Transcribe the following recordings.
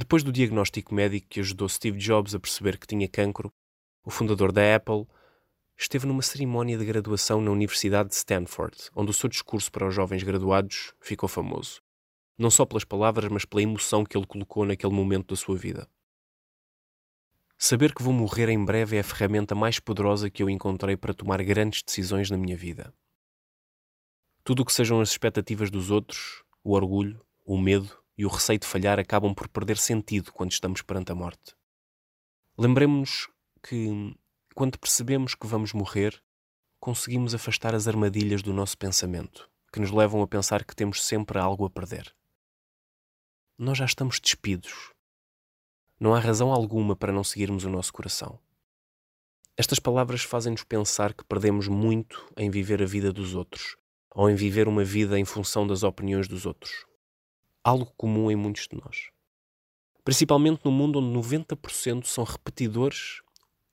Depois do diagnóstico médico que ajudou Steve Jobs a perceber que tinha cancro, o fundador da Apple esteve numa cerimónia de graduação na Universidade de Stanford, onde o seu discurso para os jovens graduados ficou famoso. Não só pelas palavras, mas pela emoção que ele colocou naquele momento da sua vida. Saber que vou morrer em breve é a ferramenta mais poderosa que eu encontrei para tomar grandes decisões na minha vida. Tudo o que sejam as expectativas dos outros, o orgulho, o medo e o receio de falhar acabam por perder sentido quando estamos perante a morte. Lembremos-nos que, quando percebemos que vamos morrer, conseguimos afastar as armadilhas do nosso pensamento, que nos levam a pensar que temos sempre algo a perder. Nós já estamos despidos não há razão alguma para não seguirmos o nosso coração. Estas palavras fazem-nos pensar que perdemos muito em viver a vida dos outros, ou em viver uma vida em função das opiniões dos outros. Algo comum em muitos de nós. Principalmente no mundo onde 90% são repetidores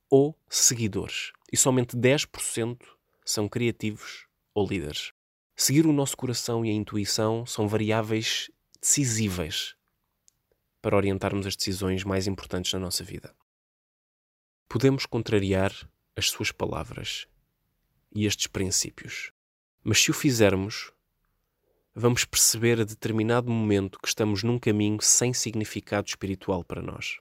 ou seguidores, e somente 10% são criativos ou líderes. Seguir o nosso coração e a intuição são variáveis decisíveis para orientarmos as decisões mais importantes na nossa vida. Podemos contrariar as suas palavras e estes princípios, mas se o fizermos, vamos perceber a determinado momento que estamos num caminho sem significado espiritual para nós.